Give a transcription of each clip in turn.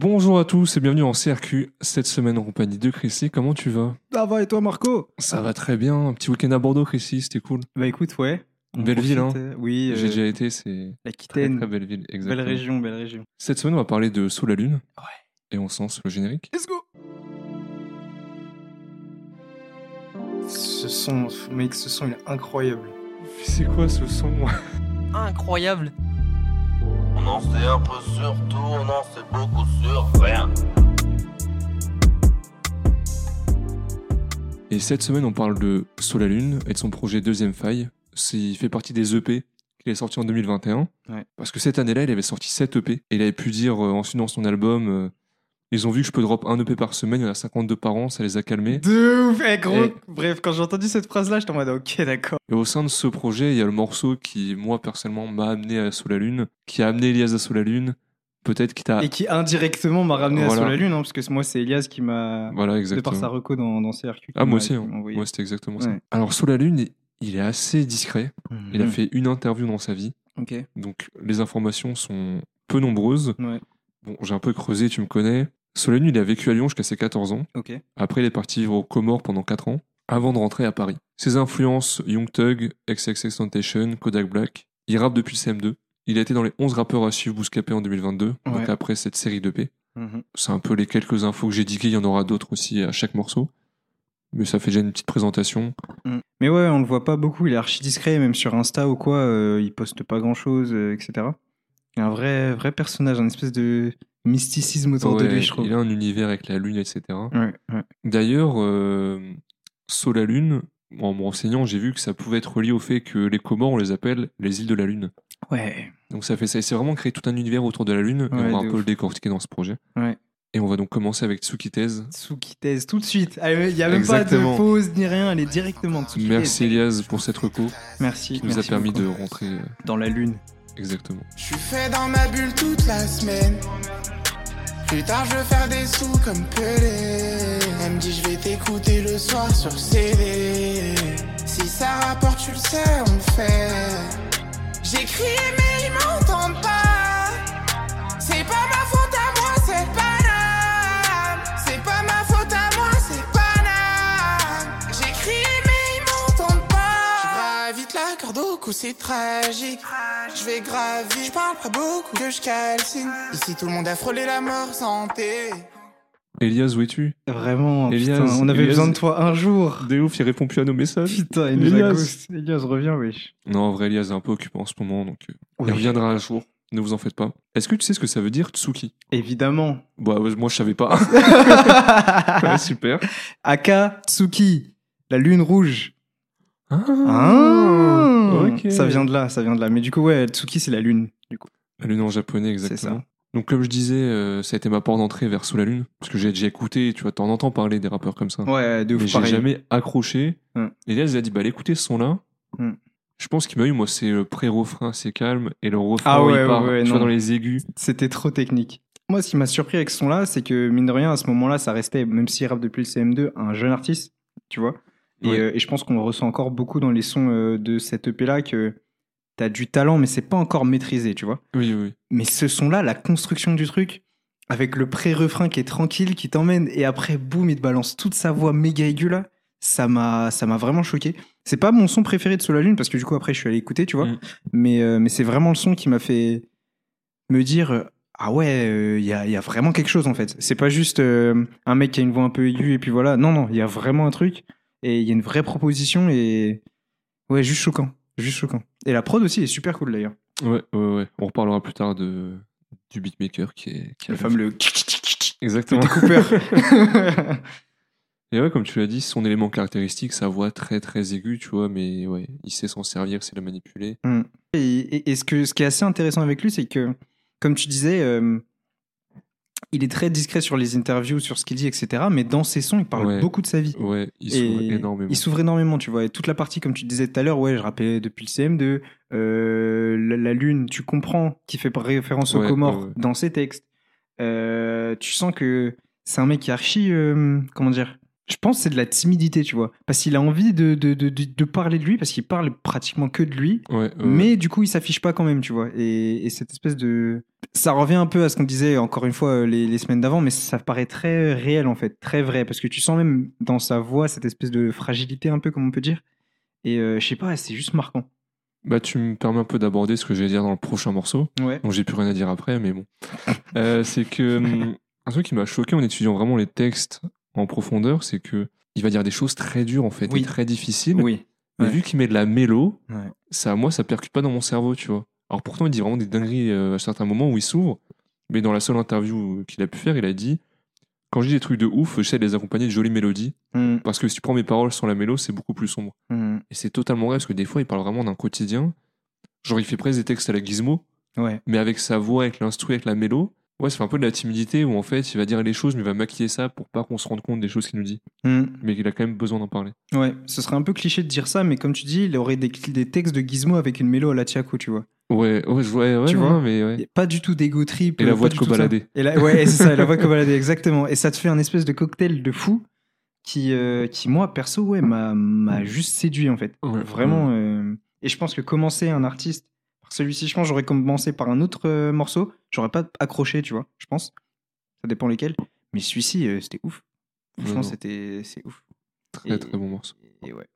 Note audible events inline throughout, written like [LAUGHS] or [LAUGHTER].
Bonjour à tous et bienvenue en CRQ. Cette semaine en compagnie de Chrissy, comment tu vas? Ça va et toi Marco? Ça va très bien. Un petit week-end à Bordeaux, Chrissy, c'était cool. Bah écoute, ouais. On Belle ville, profite, euh, Oui, J'ai euh, déjà été, c'est très, très belle ville. Exactement. Belle région, belle région. Cette semaine, on va parler de Sous la Lune. Ouais. Et on sens le générique. Let's go Ce son, mec, ce son il est incroyable. C'est quoi ce son? Incroyable. On en sait un peu sur tout, on en sait beaucoup sur rien. Et cette semaine, on parle de Sous la Lune et de son projet Deuxième Faille. C'est- Il fait partie des EP qu'il est sorti en 2021. Ouais. Parce que cette année-là, il avait sorti 7 EP. Et il avait pu dire euh, ensuite dans son album euh, Ils ont vu que je peux drop un EP par semaine, il y en a 52 par an, ça les a calmés. De ouf, eh, gros. Et- Bref, quand j'ai entendu cette phrase-là, j'étais en mode ok, d'accord. Et au sein de ce projet, il y a le morceau qui, moi, personnellement, m'a amené à Sous la Lune, qui a amené Elias à Sous la Lune. Peut-être qui t'a. Et qui indirectement m'a ramené Voilà. à Sous la Lune, hein, parce que moi c'est Elias qui m'a. Voilà, De exactement. par sa reco dans, dans CRQ. Ah, moi aussi, hein. Moi, c'était exactement ça. Alors, Sous la Lune, il- est assez discret. Il a Mhm. fait une interview dans sa vie. Ok. Donc, les informations sont peu nombreuses. Ouais. Bon, j'ai un peu creusé, tu me connais. Lune, il a vécu à Lyon jusqu'à ses 14 ans. Après, il est parti vivre aux Comores pendant 4 ans, avant de rentrer à Paris. Ses influences, Young Thug, XXXTentacion, Kodak Black. Il rappe depuis le CM2. Il a été dans les 11 rappeurs à suivre Bouscapé en 2022, donc après cette série d'EP. Mhm. C'est un peu les quelques infos que j'ai diguées, il y en aura d'autres aussi à chaque morceau. Mais ça fait déjà une petite présentation. Mais ouais, on le voit pas beaucoup, il est archi discret, même sur Insta ou quoi, euh, il poste pas grand chose, etc. Est un vrai, vrai personnage, un espèce de mysticisme autour de lui, je trouve. il a un univers avec la Lune, etc. Ouais, ouais. D'ailleurs, euh, Sous la Lune, en me renseignant, j'ai vu que ça pouvait être relié au fait que les Comores, on les appelle les îles de la Lune. Ouais. Donc ça fait ça. C'est vraiment créé tout un univers autour de la Lune. et on va un peu le décortiquer dans ce projet. Ouais. Et on va donc commencer avec Tsukitez. Tsukitez, tout de suite. Ah, Il y a même Exactement. pas de pause ni rien, elle est directement Tsukitez. Merci Elias pour cette reco Merci. qui nous a permis beaucoup. de rentrer euh, Dans la lune. Exactement. Je suis fait dans ma bulle toute la semaine. Plus tard, je veux faire des sous comme Pelé. Elle me dit, je vais t'écouter le soir sur CD. Si ça rapporte, tu le sais, on le fait. J'écris, mais corde au cou, c'est tragique. Je vais gravir, je parle pas beaucoup, que je calcine. Ici, tout le monde a frôlé la mort santé. Elias, où es-tu? Vraiment, Elias, putain, on avait Elias- besoin de toi un jour. Des ouf, il répond plus à nos messages. Putain, il nous Elias. Elias, reviens, wesh. Non, en vrai, Elias est un peu occupé en ce moment, donc euh, il Oui. reviendra un jour. Ne vous en faites pas. Est-ce que tu sais ce que ça veut dire Tsuki? Évidemment. Bah, moi, je savais pas. [LAUGHS] Ouais, super. Aka Tsuki, la lune rouge. Ah, Ah, Ça vient de là, ça vient de là. Mais du coup, ouais, Tsuki, c'est la lune. Du coup. La lune en japonais, C'est exactement. ça. Donc, comme je disais, euh, ça a été ma porte d'entrée vers Sous la Lune. Parce que j'ai déjà écouté, tu vois, t'en entends parler des rappeurs comme ça. Ouais, de mais ouf, j'ai pareil. jamais accroché. Hum. Et là, il a dit, bah, allez, écoutez ce son-là. Hum. Je pense qu'il m'a eu, moi, c'est le pré-refrain, c'est calme. Et le refrain, Ah ouais, il part, ouais, ouais, tu vois, non. dans les aigus. C'était trop technique. Moi, ce qui m'a surpris avec ce son-là, c'est que, mine de rien, à ce moment-là, ça restait, même s'il rappe depuis le CM2, un jeune artiste, tu vois. Et, euh, et je pense qu'on le ressent encore beaucoup dans les sons euh, de cette EP-là, que t'as du talent, mais c'est pas encore maîtrisé, tu vois. Oui, oui. Mais ce son-là, la construction du truc, avec le pré-refrain qui est tranquille, qui t'emmène, et après, boum, il te balance toute sa voix méga aiguë là, ça m'a, ça m'a vraiment choqué. C'est pas mon son préféré de Sous la Lune, parce que du coup, après, je suis allé écouter, tu vois. Mm. Mais, euh, mais c'est vraiment le son qui m'a fait me dire, ah ouais, il y, a, y a vraiment quelque chose en fait. C'est pas juste euh, un mec qui a une voix un peu aiguë, et puis voilà. Non, non, il y a vraiment un truc, et il y a une vraie proposition, et ouais, juste choquant. Juste choquant. Et la prod aussi est super cool d'ailleurs. Ouais, ouais, ouais. On reparlera plus tard de, du beatmaker qui est. Qui Le fameux Exactement. [LAUGHS] Et ouais, comme tu l'as dit, son élément caractéristique, sa voix très très aiguë, tu vois, mais ouais, il sait s'en servir, c'est la manipuler. Mm. Et, et- et ce, que, ce qui est assez intéressant avec lui, c'est que, comme tu disais, euh, il est très discret sur les interviews, sur ce qu'il dit, etc. Mais dans ses sons, il parle Ouais. beaucoup de sa vie. Ouais, il s'ouvre énormément. Il s'ouvre énormément, tu vois. Et toute la partie, comme tu disais tout à l'heure, ouais, je rappelais depuis le CM2, euh, la, la lune, tu comprends qu'il fait référence aux Ouais, Comores ouais. dans ses textes. Euh, tu sens que c'est un mec qui est archi, euh, comment dire, je pense que c'est de la timidité, tu vois. Parce qu'il a envie de, de, de, parler de lui, parce qu'il parle pratiquement que de lui. Ouais, ouais, Mais du coup, il s'affiche pas quand même, tu vois. Et, et cette espèce de. Ça revient un peu à ce qu'on disait encore une fois euh, les, les semaines d'avant, mais ça paraît très réel en fait, très vrai. Parce que tu sens même dans sa voix cette espèce de fragilité, un peu comme on peut dire. Et euh, je sais pas, c'est juste marquant. Bah, tu me permets un peu d'aborder ce que je vais dire dans le prochain morceau. Ouais. Donc j'ai plus rien à dire après, mais bon. Euh, c'est que [LAUGHS] hum, un truc qui m'a choqué en étudiant vraiment les textes en profondeur, c'est que il va dire des choses très dures en fait, Oui. et très difficiles. Oui. Mais Ouais. vu qu'il met de la mélo, Ouais. ça, moi, ça percute pas dans mon cerveau, tu vois. Alors pourtant, il dit vraiment des dingueries euh, à certains moments où il s'ouvre. Mais dans la seule interview qu'il a pu faire, il a dit Quand je dis des trucs de ouf, j'essaie de les accompagner de jolies mélodies. Mm, Parce que si tu prends mes paroles sans la mélo, c'est beaucoup plus sombre. mm. Et c'est totalement vrai, parce que des fois, il parle vraiment d'un quotidien. Genre, il fait presque des textes à la gizmo, Ouais. mais avec sa voix, avec l'instru, avec la mélo. Ouais, fait un peu de la timidité où en fait, il va dire les choses, mais il va maquiller ça pour pas qu'on se rende compte des choses qu'il nous dit. Mm. Mais il a quand même besoin d'en parler. Ouais, ce serait un peu cliché de dire ça, mais comme tu dis, il aurait des, des textes de Gizmo avec une mélo à la Tiako, tu vois. Ouais, ouais, je vois, ouais, Tu ouais, vois mais ouais. Pas du tout d'ego trip. Et la euh, voix de. Kobalade. Et la, ouais, c'est ça, et la voix de [LAUGHS] Kobalade, exactement. Et ça te fait un espèce de cocktail de fou qui, euh, qui moi, perso, ouais, m'a juste séduit, en fait. Ouais, Vraiment. euh, Et je pense que commencer un artiste celui-ci, je pense j'aurais commencé par un autre euh, morceau. J'aurais pas accroché, tu vois, je pense. Ça dépend lesquels. Mais celui-ci, euh, c'était ouf. Franchement, c'était c'est ouf. Très, Et- très bon morceau. Et ouais.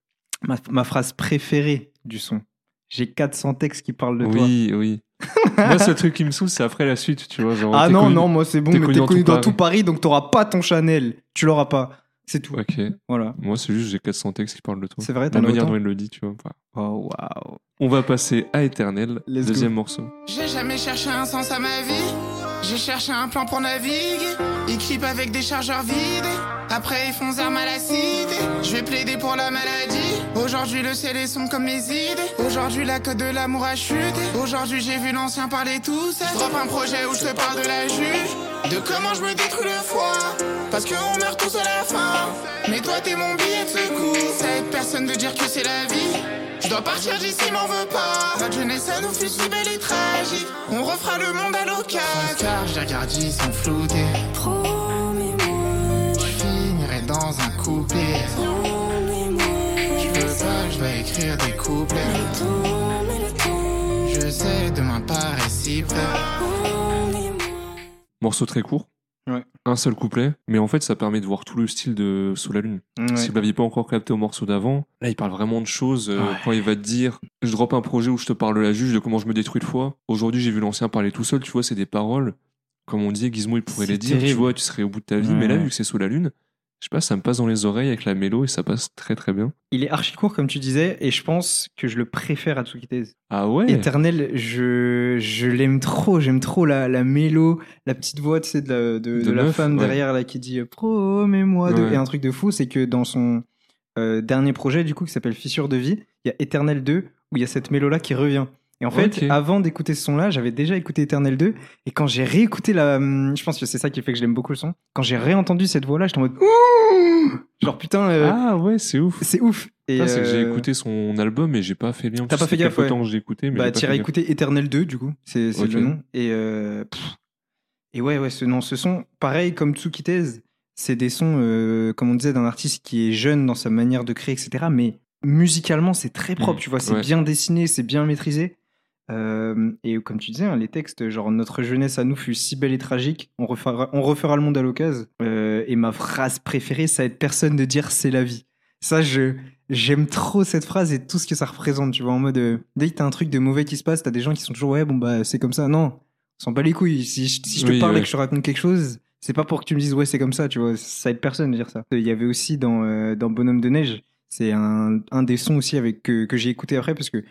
Ma, ma phrase préférée du son. J'ai 400 textes qui parlent de toi. Oui, oui. [LAUGHS] Moi, ce truc qui me saoule, c'est après la suite, tu vois. Genre, Ah non, connu- non, moi c'est bon, t'es mais connu t'es dans connu tout dans Paris. tout Paris, donc t'auras pas ton Chanel. Tu l'auras pas. C'est tout. Ok. Voilà. Moi, c'est juste, j'ai 400 textes qui parlent de toi. C'est vrai, La t'en as manière autant dont il le dit, tu vois. Oh, waouh. On va passer à Éternel, Let's deuxième morceau. J'ai jamais cherché un sens à ma vie. J'ai cherché un plan pour naviguer. Clipent avec des chargeurs vides. Après, ils font armes à. Je vais plaider pour la maladie. Aujourd'hui, le ciel est sombre comme les idées. Aujourd'hui, la cote de l'amour a chuté. Aujourd'hui, j'ai vu l'ancien parler tout. Je drop un projet où je te parle de la juge. De comment je me détruis le foie. Parce qu'on meurt tous à la fin. Mais toi, t'es mon billet de secours. Ça personne de dire que c'est la vie. Je dois partir d'ici, m'en veux pas. Notre jeunesse, ça nous fut si belle et tragique. On refera le monde à l'occasion. Car je les regarde, ils. Dans un couplet. promets-moi, Je veux pas, je dois écrire des couplets. temps, mais le temps, Je sais, demain paraît si près. promets-moi. Morceau très court. Ouais. Un seul couplet. Mais en fait, ça permet de voir tout le style de Sous la Lune. Ouais. Si vous l'aviez pas encore capté au morceau d'avant, là, il parle vraiment de choses. euh, Ouais. Quand il va te dire, je drop un projet où je te parle de la juge, de comment je me détruis le foie. Aujourd'hui, j'ai vu l'ancien parler tout seul. Tu vois, c'est des paroles. Comme on dit, Gizmo, il pourrait les dire. Tu terrible. vois, tu serais au bout de ta vie. Ouais. Mais là, vu que c'est Sous la Lune, je sais pas, ça me passe dans les oreilles avec la mélo et ça passe très très bien. Il est archi court, comme tu disais, et je pense que je le préfère à Tsukitez. Ah ouais? Éternel, je, je l'aime trop, j'aime trop la, la mélo, la petite voix tu sais, de la, de, De de la meuf, femme ouais. derrière là, qui dit euh, Promets-moi. Ouais. Et un truc de fou, c'est que dans son euh, dernier projet, du coup, qui s'appelle Fissure de vie, il y a Éternel 2, où il y a cette mélo là qui revient. Et en fait, Ok. avant d'écouter ce son-là, j'avais déjà écouté Éternel 2. Et quand j'ai réécouté la. hum, Je pense que c'est ça qui fait que je l'aime beaucoup le son. Quand j'ai réentendu cette voix-là, j'étais en mode. Ouh Genre putain, euh, Ah ouais, c'est ouf. c'est ouf. Et, Ça, c'est que j'ai euh, écouté son album et j'ai pas fait lien. T'as pas fait gaffe, ouais. temps j'ai écouté, mais Bah, t'iras écouter Eternel 2, du coup, c'est c'est Ok. le nom. Et, euh, et ouais, ouais, ce, non, ce son, pareil comme Tsukitez, c'est des sons, euh, comme on disait, d'un artiste qui est jeune dans sa manière de créer, etc. Mais musicalement, c'est très propre, Mm, tu vois, c'est ouais. bien dessiné, c'est bien maîtrisé. Euh, et comme tu disais, hein, les textes, genre notre jeunesse à nous fut si belle et tragique, on refera, on refera le monde à l'occasion. Euh, et ma phrase préférée, ça va être personne de dire c'est la vie. Ça, je j'aime trop cette phrase et tout ce que ça représente. Tu vois, en mode euh, dès que t'as un truc de mauvais qui se passe, t'as des gens qui sont toujours ouais bon bah c'est comme ça. Non, on s'en bat les couilles. Si, je- si je te Oui, parle ouais. et que je te raconte quelque chose, c'est pas pour que tu me dises ouais c'est comme ça. Tu vois, ça aide personne de dire ça. Il y avait aussi dans dans Bonhomme de neige, c'est un, un des sons aussi avec que, que j'ai écouté après parce que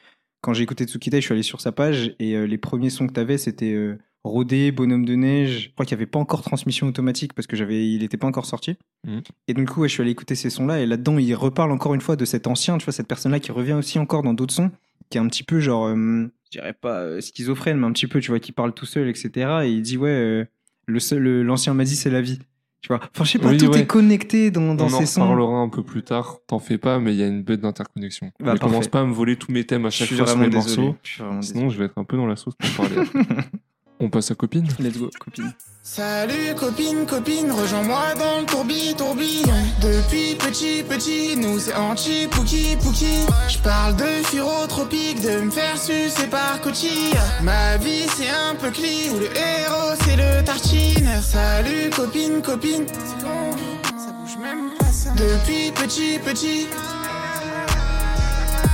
quand j'ai écouté Tsukita, je suis allé sur sa page et euh, les premiers sons que t'avais c'était euh, Rodé, Bonhomme de neige. Je crois qu'il n'y avait pas encore transmission automatique parce que j'avais, il n'était pas encore sorti. Mhm. Et donc, du coup, ouais, je suis allé écouter ces sons-là et là-dedans, il reparle encore une fois de cet ancien, tu vois, cette personne-là qui revient aussi encore dans d'autres sons, qui est un petit peu genre, euh, je dirais pas schizophrène, mais un petit peu, tu vois, qui parle tout seul, etc. Et il dit, ouais, le- l'ancien m'a dit, c'est la vie. Tu vois, enfin, je sais pas, Oui, tout ouais. est connecté dans, dans On en ces sons. reparlera un peu plus tard. T'en fais pas, mais il y a une bête d'interconnexion. Bah, ne commence pas à me voler tous mes thèmes à chaque fois sur désolé. morceaux. Je suis vraiment Sinon, je vais être un peu dans la sauce pour parler. [LAUGHS] On passe à copine. Let's go, copine. Salut copine, copine, rejoins-moi dans le tourbi, tourbillon. Depuis petit, petit, nous c'est anti pouki pouki Je parle de furotropique, de me faire sucer par coquille Ma vie c'est un peu cli, où le héros c'est le tartine. Salut copine, copine, c'est bon, ça bouge même pas ça. Depuis petit, petit.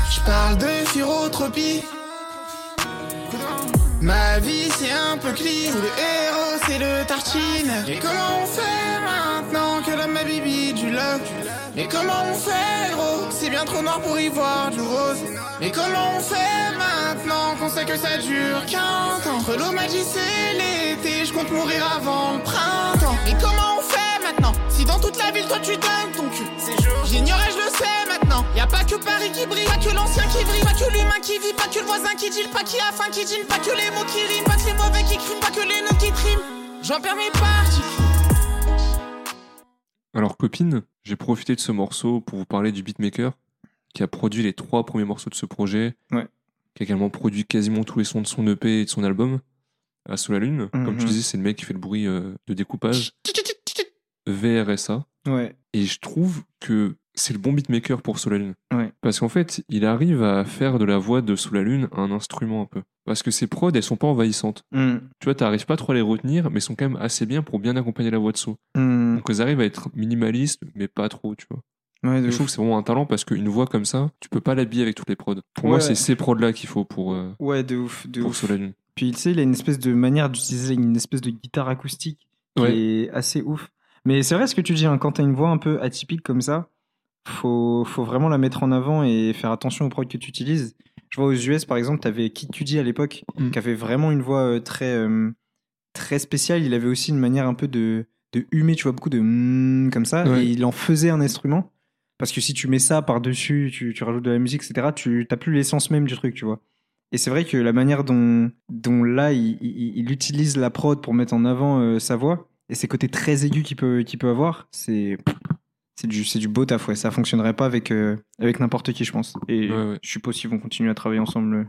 Je parle de furotropie Ma vie c'est un peu clean, le héros c'est le tartine. Et comment on fait maintenant que l'homme a bibi du love? Mais comment on fait gros C'est bien trop noir pour y voir du rose. Mais comment on fait maintenant qu'on sait que ça dure qu'un temps? M'a dit c'est l'été, je compte mourir avant le printemps. Et comment on fait maintenant? Si dans toute la ville toi tu donnes ton cul. J'ignorais, je le sais maintenant. Y a pas que Paris qui brille, pas que l'ancien qui brille, pas que l'humain qui vit, pas que le voisin qui deal, pas qui a faim qui dîne, pas que les mots qui riment, pas que les mauvais qui criment, pas que les notes qui triment. J'en perds mes parties. Alors, copine, j'ai profité de ce morceau pour vous parler du beatmaker qui a produit les trois premiers morceaux de ce projet. Ouais. Qui a également produit quasiment tous les sons de son EP et de son album. À Sous la Lune. Comme Mhm. tu disais, c'est le mec qui fait le bruit euh, de découpage. VRSA. Ouais. Et je trouve que c'est le bon beatmaker pour Sous la Lune. Ouais. Parce qu'en fait, il arrive à faire de la voix de Sous la Lune un instrument un peu. Parce que ses prods, elles sont pas envahissantes. Hmm. Tu vois, t'arrives pas trop à les retenir, mais elles sont quand même assez bien pour bien accompagner la voix de Sous. Hmm. Donc elles arrivent à être minimalistes, mais pas trop, tu vois. Ouais, je trouve que c'est vraiment un talent parce qu'une voix comme ça, tu peux pas l'habiller avec toutes les prods. Pour moi, c'est ces prods-là qu'il faut pour, euh, Ouais, de ouf, de pour ouf. Sous la Lune. Puis tu sais, il a une espèce de manière d'utiliser une espèce de guitare acoustique qui est assez ouf. Mais c'est vrai ce que tu dis, hein, quand t'as une voix un peu atypique comme ça, faut, faut vraiment la mettre en avant et faire attention aux prods que tu utilises. Je vois aux US par exemple, t'avais Kid Cudi à l'époque, Mm. qui avait vraiment une voix euh, très, euh, très spéciale. Il avait aussi une manière un peu de, de humer, tu vois, beaucoup de mm comme ça, Ouais. et il en faisait un instrument. Parce que si tu mets ça par-dessus, tu, tu rajoutes de la musique, etc., tu n'as plus l'essence même du truc, tu vois. Et c'est vrai que la manière dont, dont là, il, il- il utilise la prod pour mettre en avant euh, sa voix, et ses côtés très aigus qu'il peut, qu'il peut avoir, c'est c'est du, c'est du beau taf, ouais. Ça fonctionnerait pas avec, euh, avec n'importe qui, je pense. Et Ouais, ouais. je suppose qu'ils vont continuer à travailler ensemble euh,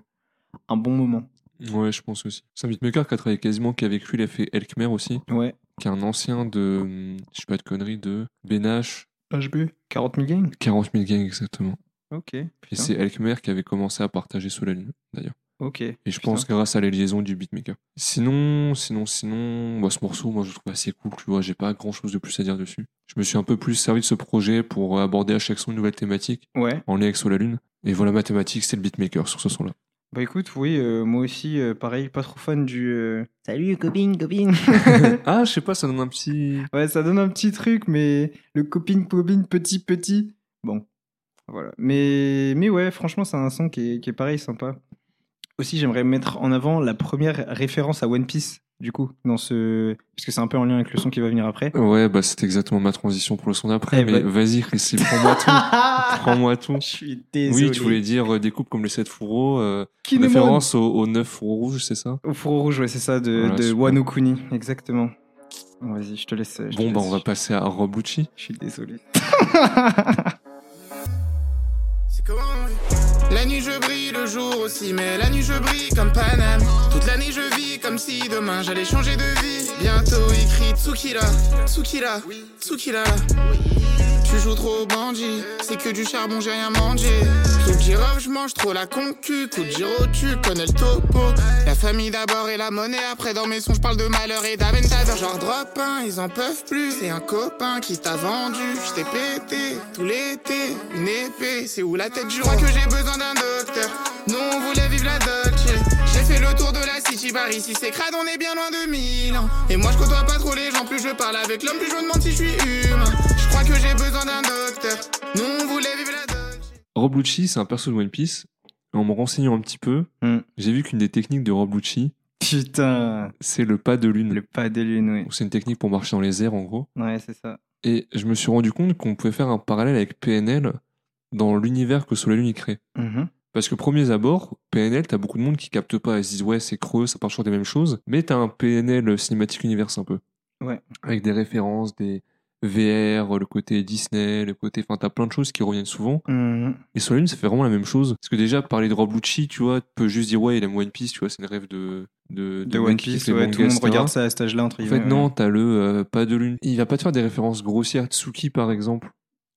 un bon moment. Ouais, je pense aussi. Un beatmaker qui a travaillé quasiment qu'avec lui. Il a fait Elkmer aussi, Ouais. qui est un ancien de, je sais pas de conneries, de BNH, HB 40 000 gangs 40 000 gangs exactement. Ok. Puis c'est Elkmer qui avait commencé à partager Sous la Lune, d'ailleurs. Ok. Et je Putain. pense grâce à les liaisons du beatmaker. Sinon, sinon, sinon, bah, ce morceau, moi, je le trouve assez cool, tu vois, j'ai pas grand chose de plus à dire dessus. Je me suis un peu plus servi de ce projet pour aborder à chaque son une nouvelle thématique, Ouais. en lien avec Sous la Lune. Et voilà, ma thématique, c'est le beatmaker sur ce son-là. Bah écoute, oui, euh, moi aussi, euh, pareil, pas trop fan du. euh, [LAUGHS] Salut copine, copine. [LAUGHS] ah, je sais pas, ça donne un petit. ouais, ça donne un petit truc, mais le copine, copine, petit, petit. Bon, voilà. Mais, mais ouais, franchement, c'est un son qui est, qui est pareil, sympa. Aussi, j'aimerais mettre en avant la première référence à One Piece, du coup, dans ce. Parce que c'est un peu en lien avec le son qui va venir après. Ouais, bah, c'est exactement ma transition pour le son d'après, Eh mais bah- vas-y, Chrissy, prends-moi tout. [LAUGHS] prends-moi tout. Je suis désolé. Oui, tu voulais dire euh, des coupes comme les 7 fourreaux, euh, référence aux, aux 9 fourreaux rouges, c'est ça? Au fourreau rouge, ouais, c'est ça, de, Voilà, de super. Wano Kuni, exactement. Vas-y, je te laisse. je te Bon, bah, laisse. on va passer à Rob Lucci. Je suis désolé. C'est [LAUGHS] comment. [LAUGHS] La nuit je brille, le jour aussi, mais la nuit je brille comme Paname. Toute l'année je vis comme si demain j'allais changer de vie. Bientôt écrit Tsukila, Tsukila, Tsukila. Tu joues trop au bandit, c'est que du charbon, j'ai rien mangé. De girofle, je mange trop la concu. Coup de giro, tu connais le topo. La famille d'abord et la monnaie, après dans mes sons, je parle de malheur et d'aventador. Genre drop un, ils en peuvent plus. C'est un copain qui t'a vendu. Je t'ai pété tout l'été, une épée. C'est où la tête? Du roi que j'ai besoin d'un docteur. Nous on voulait vivre la Dolce. City bar ici, c'est crade, on est bien loin de Milan. Et moi je côtoie pas trop les gens, plus je parle avec l'homme, plus je me demande si je suis humain. Je crois que j'ai besoin d'un docteur. Nous on voulait vivre la. Rob Lucci, c'est un perso de One Piece. En me renseignant un petit peu, Hmm. j'ai vu qu'une des techniques de Rob Lucci, Putain, c'est le pas de lune. le pas de lune, oui. C'est une technique pour marcher dans les airs, en gros. Ouais, c'est ça. Et je me suis rendu compte qu'on pouvait faire un parallèle avec PNL dans l'univers que Sous la Lune y crée. Mhm. Parce que premiers abords, PNL, t'as beaucoup de monde qui capte pas. Ils se disent ouais, c'est creux, ça parle toujours des mêmes choses. Mais t'as un PNL cinématique universe un peu. Ouais. Avec des références, des VR, le côté Disney, le côté. Enfin, t'as plein de choses qui reviennent souvent. Mhm. Et sur la Lune, ça fait vraiment la même chose. Parce que déjà, parler de Rob Lucci, tu vois, tu peux juste dire ouais, il aime One Piece, tu vois, c'est une rêve de, de, One Piece, ouais, mangas, tout le monde regarde ça à cet âge-là, entre En guillemets. fait, non, t'as le euh, pas de lune. Il va pas te faire des références grossières. Tsuki, par exemple.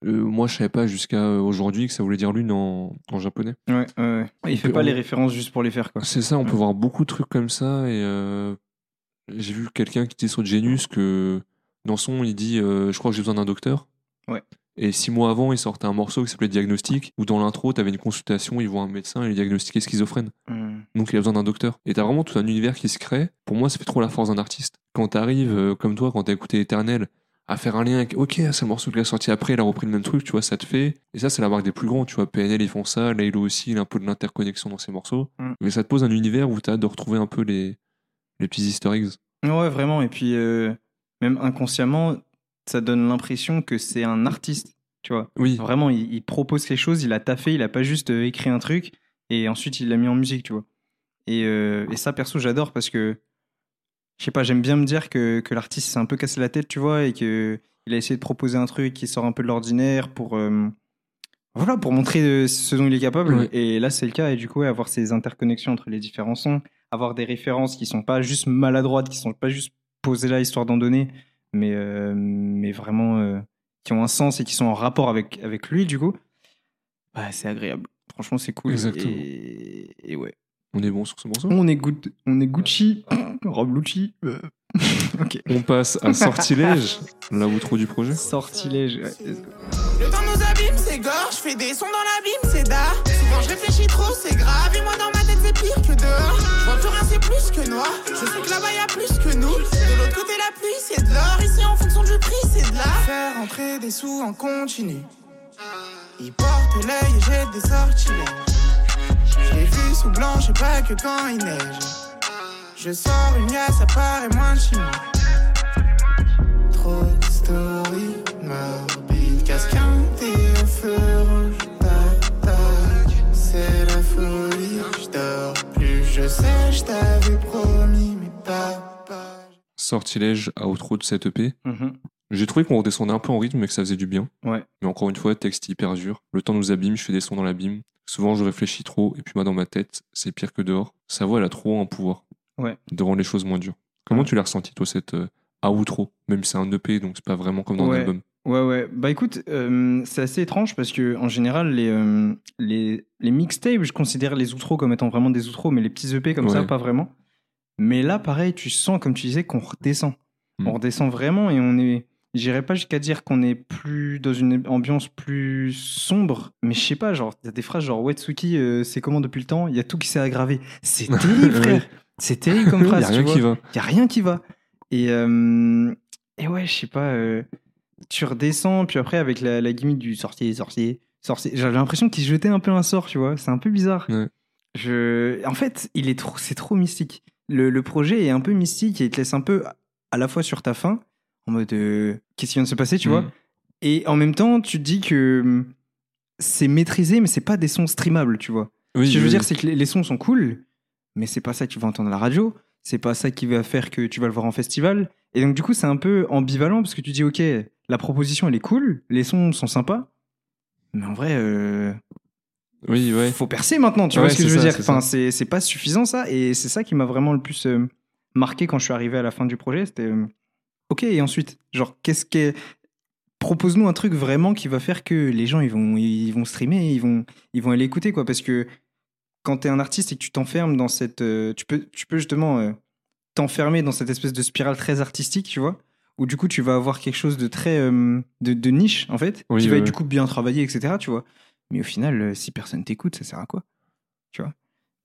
Euh, moi, je savais pas jusqu'à euh, aujourd'hui que ça voulait dire lune en, en japonais. Ouais, ouais, ouais. Il fait peut- pas on- les références juste pour les faire, quoi. C'est ça, on peut voir beaucoup de trucs comme ça. Et euh, j'ai vu quelqu'un qui disait sur Genius que dans son, il dit euh, Je crois que j'ai besoin d'un docteur. Ouais. Et six mois avant, il sortait un morceau qui s'appelait Diagnostic, où dans l'intro, t'avais une consultation, il voit un médecin il diagnostiquait schizophrène. Hum. Donc il a besoin d'un docteur. Et t'as vraiment tout un univers qui se crée. Pour moi, ça fait trop la force d'un artiste. Quand t'arrives, euh, comme toi, quand t'as écouté Éternel, à faire un lien avec, ok, c'est le morceau qui a sorti après, il a repris le même truc, tu vois, ça te fait. Et ça, c'est la marque des plus grands, tu vois. PNL, ils font ça, Laylo aussi, il a un peu de l'interconnexion dans ses morceaux. Mm. Mais ça te pose un univers où t'as hâte de retrouver un peu les, les petits easter eggs. Ouais, vraiment. Et puis, euh, même inconsciemment, ça donne l'impression que c'est un artiste, tu vois. Oui, Vraiment, il, il propose quelque chose, il a taffé, il a pas juste euh, écrit un truc et ensuite il l'a mis en musique, tu vois. Et, euh, et ça, perso, j'adore parce que, je sais pas, j'aime bien me dire que, que l'artiste s'est un peu cassé la tête, tu vois, et que il a essayé de proposer un truc qui sort un peu de l'ordinaire pour, euh, voilà, pour montrer euh, ce dont il est capable. Et là, c'est le cas. Et du coup, ouais, avoir ces interconnexions entre les différents sons, avoir des références qui sont pas juste maladroites, qui sont pas juste posées là histoire d'en donner, mais, euh, mais vraiment euh, qui ont un sens et qui sont en rapport avec, avec lui, du coup, bah, c'est agréable. Franchement, c'est cool. Exactement. Et, et ouais. On est bon sur ce morceau? On est, good, on est Gucci. Rob Lucci. Euh. [LAUGHS] ok. On passe à Sortilège, l'outro du projet. Sortilège. ouais. Le temps nous abîme, c'est gorge, je fais des sons dans l'abîme, c'est d'art. Souvent je réfléchis trop, c'est grave, et moi dans ma tête c'est pire que dehors. Je vois c'est plus que noir. Je sais que là-bas y a plus que nous. De l'autre côté, la pluie, c'est de l'or. Ici, en fonction du prix, c'est de l'art. Faire entrer des sous en continu. Ils portent l'œil et jettent des sortilèges. Je l'ai vu sous blanc, je pas que quand il neige. Je sors une liasse, ça paraît moins chimie. Trop de story, Sortilège, outro de cette EP. Mhm. J'ai trouvé qu'on redescendait un peu en rythme et que ça faisait du bien. Ouais. Mais encore une fois, texte hyper dur. Le temps nous abîme, je fais des sons dans l'abîme. Souvent, je réfléchis trop, et puis moi, dans ma tête, c'est pire que dehors. Sa voix, elle a trop un pouvoir Ouais. de rendre les choses moins dures. Comment Ouais. tu l'as ressenti, toi, cette euh, outro Même si c'est un EP, donc c'est pas vraiment comme dans un Ouais. album. Ouais, ouais. Bah écoute, euh, c'est assez étrange parce que en général, les, euh, les, les mixtapes, je considère les outros comme étant vraiment des outros, mais les petits EP comme ça, pas vraiment. Mais là, pareil, tu sens, comme tu disais, qu'on redescend. On redescend vraiment et on est. J'irais pas jusqu'à dire qu'on est plus dans une ambiance plus sombre, mais je sais pas, genre, il y a des phrases genre Wetsuki, euh, c'est comment depuis le temps? Il y a tout qui s'est aggravé. C'est [LAUGHS] terrible, frère. C'est terrible comme [LAUGHS] Il y phrase. a tu rien vois. qui va. Il y a rien qui va. Et, euh, et ouais, je sais pas. euh, tu redescends, puis après, avec la, la gimmick du sorcier, sorcier, sorcier, j'avais l'impression qu'il jetait un peu un sort, tu vois. C'est un peu bizarre. Ouais. Je... En fait, il est trop, c'est trop mystique. Le, le projet est un peu mystique et il te laisse un peu à la fois sur ta faim, en mode euh, qu'est-ce qui vient de se passer, tu Mm. vois? Et en même temps, tu te dis que hum, c'est maîtrisé, mais c'est pas des sons streamables, tu vois? Oui, Ce que je veux oui. dire, c'est que les, les sons sont cool, mais c'est pas ça que tu vas entendre à la radio. C'est pas ça qui va faire que tu vas le voir en festival. Et donc, du coup, c'est un peu ambivalent parce que tu dis, OK, la proposition, elle est cool, les sons sont sympas, mais en vrai, euh, Oui, ouais. faut percer maintenant, tu Ouais, vois ce que je veux ça, dire. c'est Enfin, c'est c'est pas suffisant, ça. Et c'est ça qui m'a vraiment le plus euh, marqué quand je suis arrivé à la fin du projet. C'était, euh, OK, et ensuite, genre, qu'est-ce que. Propose-nous un truc vraiment qui va faire que les gens, ils vont, ils vont streamer, ils vont, ils vont aller écouter, quoi. Parce que quand t'es un artiste et que tu t'enfermes dans cette. euh, tu, peux, tu peux justement t'enfermer dans cette espèce de spirale très artistique, tu vois, où du coup tu vas avoir quelque chose de très. euh, de, de niche, en fait, Oui, qui va ouais, être du coup bien travaillé, etc., tu vois. Mais au final, euh, si personne t'écoute, ça sert à quoi Tu vois?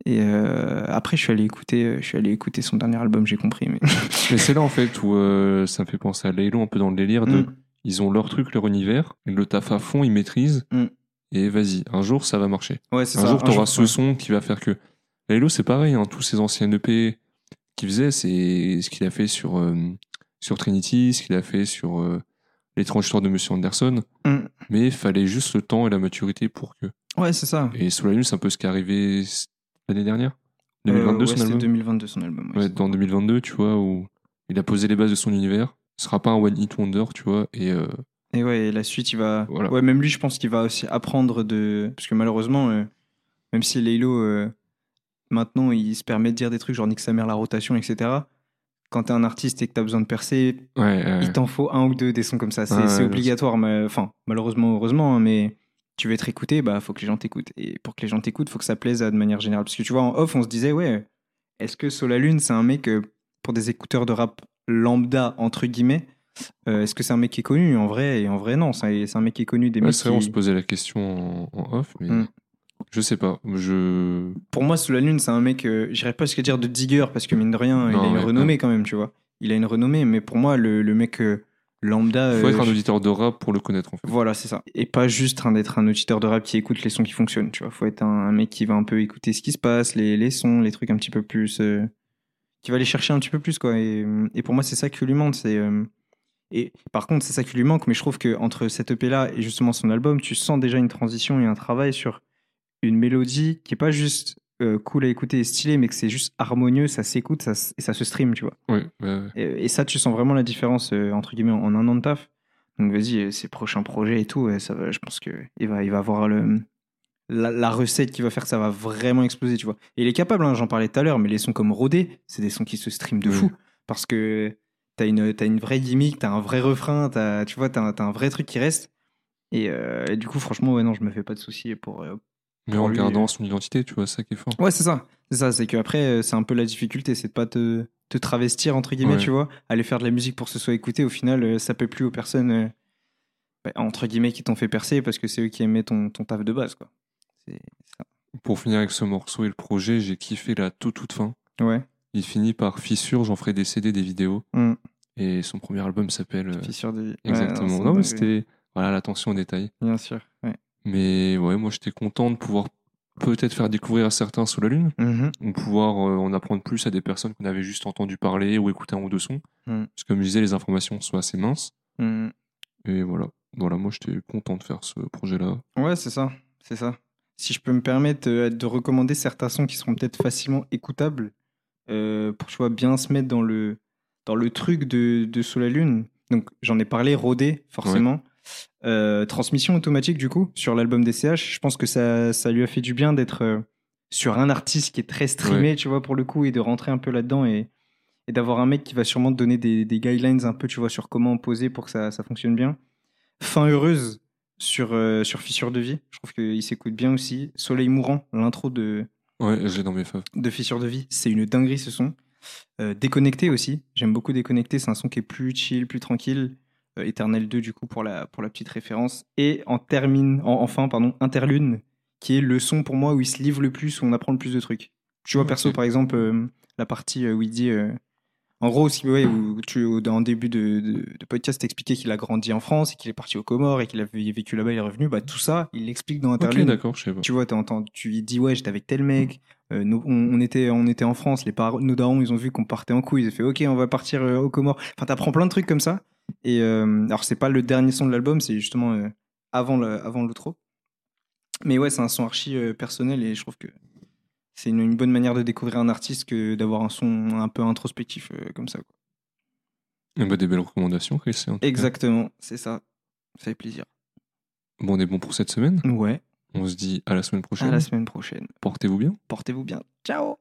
Et euh, après, je suis allé écouter, euh, je suis allé écouter son dernier album, j'ai compris. Mais... [LAUGHS] Mais c'est là, en fait, où euh, ça me fait penser à Laylo, un peu dans le délire de. Mm. Ils ont leur truc, leur univers, ils le taffent à fond, ils maîtrisent. Mm. Et vas-y, un jour, ça va marcher. Ouais, c'est Un ça. jour, tu auras ce ouais. son qui va faire que. Laylo, c'est pareil, hein, tous ces anciens EP qu'il faisait, c'est ce qu'il a fait sur, euh, sur Trinity, ce qu'il a fait sur L'étrange histoire de Monsieur Anderson. Mm. Mais il fallait juste le temps et la maturité pour que. Ouais, c'est ça. Et Sous la Lune, c'est un peu ce qui est arrivé l'année dernière? 2022, Euh, ouais, son album? 2022 son album. ouais, dans 2022, tu vois, où il a posé les bases de son univers. Ce sera pas un one hit wonder, tu vois, et euh, Et ouais, et la suite, il va. Voilà. Ouais, même lui, je pense qu'il va aussi apprendre de. Parce que malheureusement, euh, même si Laylo euh, maintenant, il se permet de dire des trucs genre nique sa mère la rotation, etc. Quand t'es un artiste et que t'as besoin de percer, Ouais, ouais. il t'en faut un ou deux des sons comme ça. C'est Ouais, obligatoire, mais enfin, malheureusement, heureusement, hein, mais tu veux être écouté, bah faut que les gens t'écoutent. Et pour que les gens t'écoutent, faut que ça plaise de manière générale. Parce que tu vois, en off, on se disait, ouais, est-ce que Solalune, c'est un mec euh, pour des écouteurs de rap lambda, entre guillemets euh, Est-ce que c'est un mec qui est connu? En vrai, et en vrai, non. C'est un mec qui est connu des mecs c'est vrai, on se posait la question en, en off, mais Mm. Je sais pas. Je. Pour moi, Solalune, c'est un mec, euh, j'irais pas jusqu'à dire de digger, parce que mine de rien, il a une ouais, renommée quand même, tu vois. Il a une renommée, mais pour moi, le, le mec euh, lambda. Il faut euh, être un auditeur de rap pour le connaître, en fait. Voilà, c'est ça. Et pas juste train d'être un auditeur de rap qui écoute les sons qui fonctionnent, tu vois. Faut être un, un mec qui va un peu écouter ce qui se passe, les, les sons, les trucs un petit peu plus. euh, qui va les chercher un petit peu plus, quoi. Et, et pour moi, c'est ça qui lui manque. C'est. et par contre, c'est ça qui lui manque, mais je trouve que entre cette EP là et justement son album, tu sens déjà une transition et un travail sur une mélodie qui est pas juste euh, cool à écouter et stylée, mais que c'est juste harmonieux, ça s'écoute ça, et ça se stream, tu vois. Ouais, ouais. Et, et ça, tu sens vraiment la différence, euh, entre guillemets, en un an de taf. Donc vas-y, euh, ses prochains projets et tout, ça va, je pense qu'il va, il va avoir le, la, la recette qu'il va faire, ça va vraiment exploser, tu vois. Et il est capable, hein, j'en parlais tout à l'heure, mais les sons comme Rodé, c'est des sons qui se streament de Oui. fou. Parce que t'as une, t'as une vraie gimmick, t'as un vrai refrain, t'as, tu vois, t'as un, t'as un vrai truc qui reste. Et, euh, et du coup, franchement, ouais, non, je me fais pas de soucis pour, Mais en lui, gardant euh, son identité, tu vois, ça qui est fort. Ouais, c'est ça. C'est ça, c'est qu'après, euh, c'est un peu la difficulté, c'est de pas te, te travestir, entre guillemets, Ouais. tu vois. Aller faire de la musique pour que ce soit écouté, au final, euh, ça plaît plus aux personnes, bah, entre guillemets, qui t'ont fait percer parce que c'est eux qui aimaient ton, ton taf de base, quoi. C'est ça. Pour finir avec ce morceau et le projet, j'ai kiffé la toute toute fin. Ouais. Il finit par Fissure, j'en ferai des CD, des vidéos. Mm. Et son premier album s'appelle. Fissure de vie. Ouais, exactement. non, mais c'était. Voilà, l'attention aux détails. Bien sûr. Ouais. Mais ouais, moi j'étais content de pouvoir peut-être faire découvrir à certains sous la lune, Mhm. ou pouvoir euh, en apprendre plus à des personnes qu'on avait juste entendu parler ou écouter un ou deux sons. Mm. Parce que comme je disais, les informations sont assez minces. Mhm. Et voilà. Voilà, moi j'étais content de faire ce projet-là. Ouais, c'est ça. C'est ça. Si je peux me permettre euh, de recommander certains sons qui seront peut-être facilement écoutables, euh, pour tu vois, bien se mettre dans le, dans le truc de, de Sous la Lune. Donc, j'en ai parlé, Rodé, forcément. Euh, transmission automatique, du coup, sur l'album des CH. Je pense que ça, ça lui a fait du bien d'être euh, sur un artiste qui est très streamé, tu vois, pour le coup, et de rentrer un peu là-dedans et, et d'avoir un mec qui va sûrement te donner des, des guidelines un peu, tu vois, sur comment poser pour que ça, ça fonctionne bien. Fin heureuse sur, euh, sur Fissure de vie. Je trouve qu'il s'écoute bien aussi. Soleil mourant, l'intro de, Ouais, j'ai dans mes faves. de Fissure de vie, c'est une dinguerie ce son. Déconnecté aussi, j'aime beaucoup Déconnecté, c'est un son qui est plus chill, plus tranquille. Euh, Éternel 2 du coup pour la, pour la petite référence. Et en termine, en- enfin pardon, Interlune, qui est le son pour moi où il se livre le plus, où on apprend le plus de trucs. Tu vois perso par exemple euh, la partie euh, où il dit... euh, en gros, aussi, ouais, où tu, le début de, de, de podcast, t'expliquais qu'il a grandi en France et qu'il est parti aux Comores et qu'il a vé- vécu là-bas, il est revenu. Bah, tout ça, il l'explique dans Interlune d'accord, je sais pas. tu vois, t'entends, tu lui dis ouais, j'étais avec tel mec. Euh, nous- on, on était, on était en France. Les parents, nos darons, ils ont vu qu'on partait en couille. Ils ont fait ok, on va partir euh, aux Comores. Enfin, t'apprends plein de trucs comme ça. Et euh, alors, c'est pas le dernier son de l'album, c'est justement euh, avant le, avant l'outro. Mais ouais, c'est un son archi euh, personnel et je trouve que c'est une, une bonne manière de découvrir un artiste que d'avoir un son un peu introspectif comme ça. quoi. Eh ben, des belles recommandations, cas. Exactement, c'est ça. Ça fait plaisir. Bon, on est bon pour cette semaine. Ouais. On se dit à la semaine prochaine. À la semaine prochaine. Portez-vous bien. Portez-vous bien. Ciao.